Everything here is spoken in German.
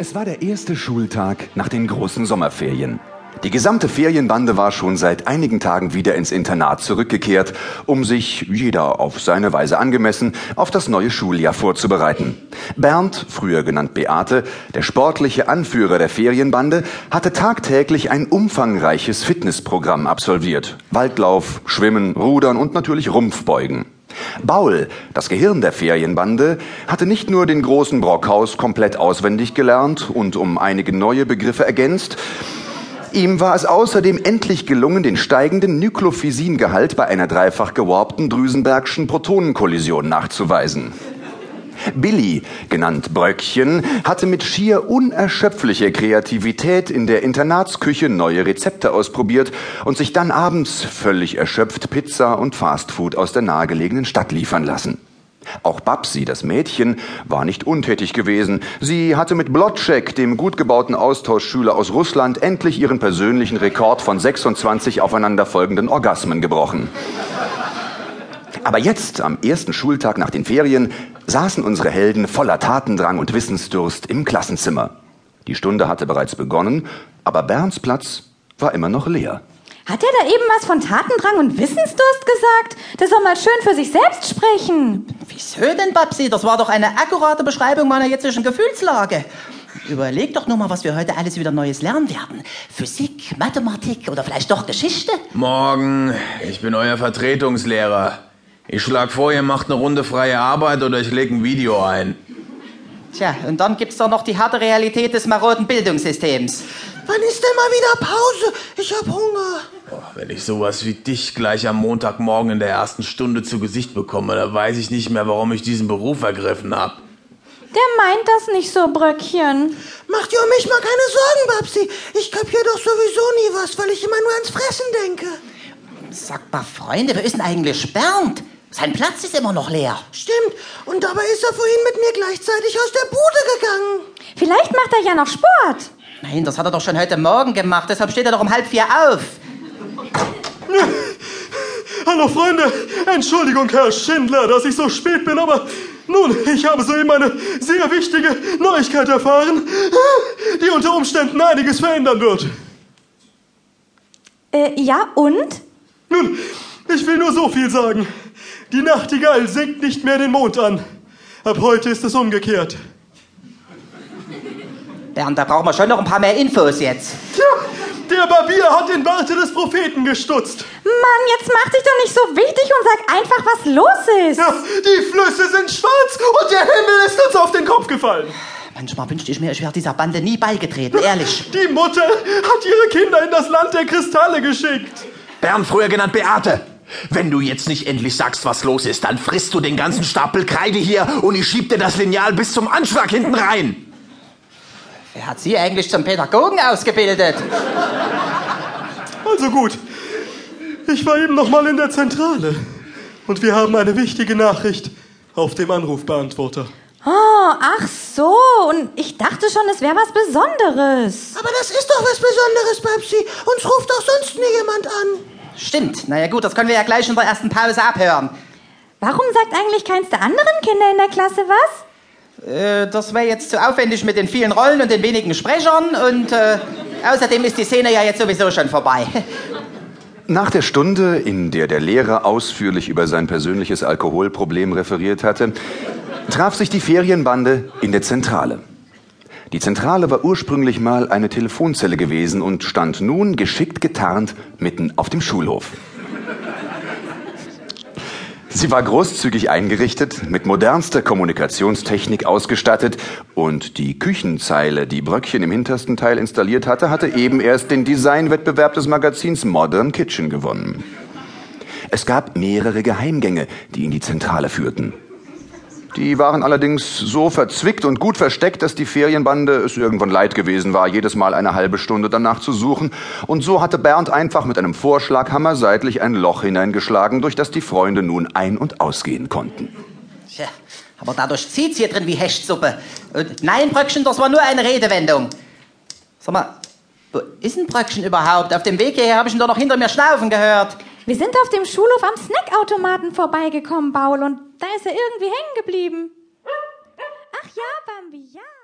Es war der erste Schultag nach den großen Sommerferien. Die gesamte Ferienbande war schon seit einigen Tagen wieder ins Internat zurückgekehrt, um sich, jeder auf seine Weise angemessen, auf das neue Schuljahr vorzubereiten. Bernd, früher genannt Beate, der sportliche Anführer der Ferienbande, hatte tagtäglich ein umfangreiches Fitnessprogramm absolviert. Waldlauf, Schwimmen, Rudern und natürlich Rumpfbeugen. Baul, das Gehirn der Ferienbande, hatte nicht nur den großen Brockhaus komplett auswendig gelernt und um einige neue Begriffe ergänzt, Ihm war es außerdem endlich gelungen, den steigenden Nukleophysingehalt bei einer dreifach gewarpten Drüsenbergschen Protonenkollision nachzuweisen. Billy, genannt Bröckchen, hatte mit schier unerschöpflicher Kreativität in der Internatsküche neue Rezepte ausprobiert und sich dann abends völlig erschöpft Pizza und Fastfood aus der nahegelegenen Stadt liefern lassen. Auch Babsi, das Mädchen, war nicht untätig gewesen. Sie hatte mit Blotschek, dem gut gebauten Austauschschüler aus Russland, endlich ihren persönlichen Rekord von 26 aufeinanderfolgenden Orgasmen gebrochen. Aber jetzt, am ersten Schultag nach den Ferien, saßen unsere Helden voller Tatendrang und Wissensdurst im Klassenzimmer. Die Stunde hatte bereits begonnen, aber Bernds Platz war immer noch leer. Hat er da eben was von Tatendrang und Wissensdurst gesagt? Der soll mal schön für sich selbst sprechen. Wieso denn, Babsi? Das war doch eine akkurate Beschreibung meiner jetzigen Gefühlslage. Überleg doch nur mal, was wir heute alles wieder Neues lernen werden. Physik, Mathematik oder vielleicht doch Geschichte? Morgen, ich bin euer Vertretungslehrer. Ich schlag vor, ihr macht eine Runde freie Arbeit oder ich lege ein Video ein. Tja, und dann gibt's doch noch die harte Realität des maroden Bildungssystems. Wann ist denn mal wieder Pause? Ich hab Hunger. Boah, wenn ich sowas wie dich gleich am Montagmorgen in der ersten Stunde zu Gesicht bekomme, da weiß ich nicht mehr, warum ich diesen Beruf ergriffen hab. Der meint das nicht so, Bröckchen. Mach dir um mich mal keine Sorgen, Babsi. Ich kapier doch sowieso nie was, weil ich immer nur ans Fressen denke. Sag mal, Freunde, wer ist denn eigentlich Bernd? Sein Platz ist immer noch leer. Stimmt. Und dabei ist er vorhin mit mir gleichzeitig aus der Bude gegangen. Vielleicht macht er ja noch Sport. Nein, das hat er doch schon heute Morgen gemacht. Deshalb steht er doch um halb vier auf. Hallo Freunde, Entschuldigung Herr Schindler, dass ich so spät bin, aber nun, ich habe soeben eine sehr wichtige Neuigkeit erfahren, die unter Umständen einiges verändern wird. Äh, ja, und? Nun, ich will nur so viel sagen. Die Nachtigall singt nicht mehr den Mond an. Ab heute ist es umgekehrt. Bernd, da brauchen wir schon noch ein paar mehr Infos jetzt. Tja, der Barbier hat den Barte des Propheten gestutzt. Mann, jetzt mach dich doch nicht so wichtig und sag einfach, was los ist. Ja, die Flüsse sind schwarz und der Himmel ist uns auf den Kopf gefallen. Manchmal wünschte ich mir, ich wäre dieser Bande nie beigetreten, ehrlich. Die Mutter hat ihre Kinder in das Land der Kristalle geschickt. Bernd, früher genannt Beate. Wenn du jetzt nicht endlich sagst, was los ist, dann frisst du den ganzen Stapel Kreide hier und ich schieb dir das Lineal bis zum Anschlag hinten rein. Wer hat Sie eigentlich zum Pädagogen ausgebildet? Also gut. Ich war eben noch mal in der Zentrale und wir haben eine wichtige Nachricht auf dem Anrufbeantworter. Oh, ach so. Und ich dachte schon, es wäre was Besonderes. Aber das ist doch was Besonderes, Babsi. Uns ruft doch sonst nie jemand an. Stimmt. Na ja gut, das können wir ja gleich in der ersten Pause abhören. Warum sagt eigentlich keins der anderen Kinder in der Klasse was? Äh, das wäre jetzt zu aufwendig mit den vielen Rollen und den wenigen Sprechern und äh, außerdem ist die Szene ja jetzt sowieso schon vorbei. Nach der Stunde, in der der Lehrer ausführlich über sein persönliches Alkoholproblem referiert hatte, traf sich die Ferienbande in der Zentrale. Die Zentrale war ursprünglich mal eine Telefonzelle gewesen und stand nun geschickt getarnt mitten auf dem Schulhof. Sie war großzügig eingerichtet, mit modernster Kommunikationstechnik ausgestattet und die Küchenzeile, die Bröckchen im hintersten Teil installiert hatte, hatte eben erst den Designwettbewerb des Magazins Modern Kitchen gewonnen. Es gab mehrere Geheimgänge, die in die Zentrale führten. Die waren allerdings so verzwickt und gut versteckt, dass die Ferienbande es irgendwann leid gewesen war, jedes Mal eine halbe Stunde danach zu suchen. Und so hatte Bernd einfach mit einem Vorschlaghammer seitlich ein Loch hineingeschlagen, durch das die Freunde nun ein- und ausgehen konnten. Tja, aber dadurch zieht's hier drin wie Hechtsuppe. Und nein, Bröckchen, das war nur eine Redewendung. Sag mal, wo ist ein Bröckchen überhaupt? Auf dem Weg hierher habe ich ihn doch noch hinter mir schnaufen gehört. Wir sind auf dem Schulhof am Snackautomaten vorbeigekommen, Paul, und da ist er irgendwie hängen geblieben. Ach ja, Bambi, ja.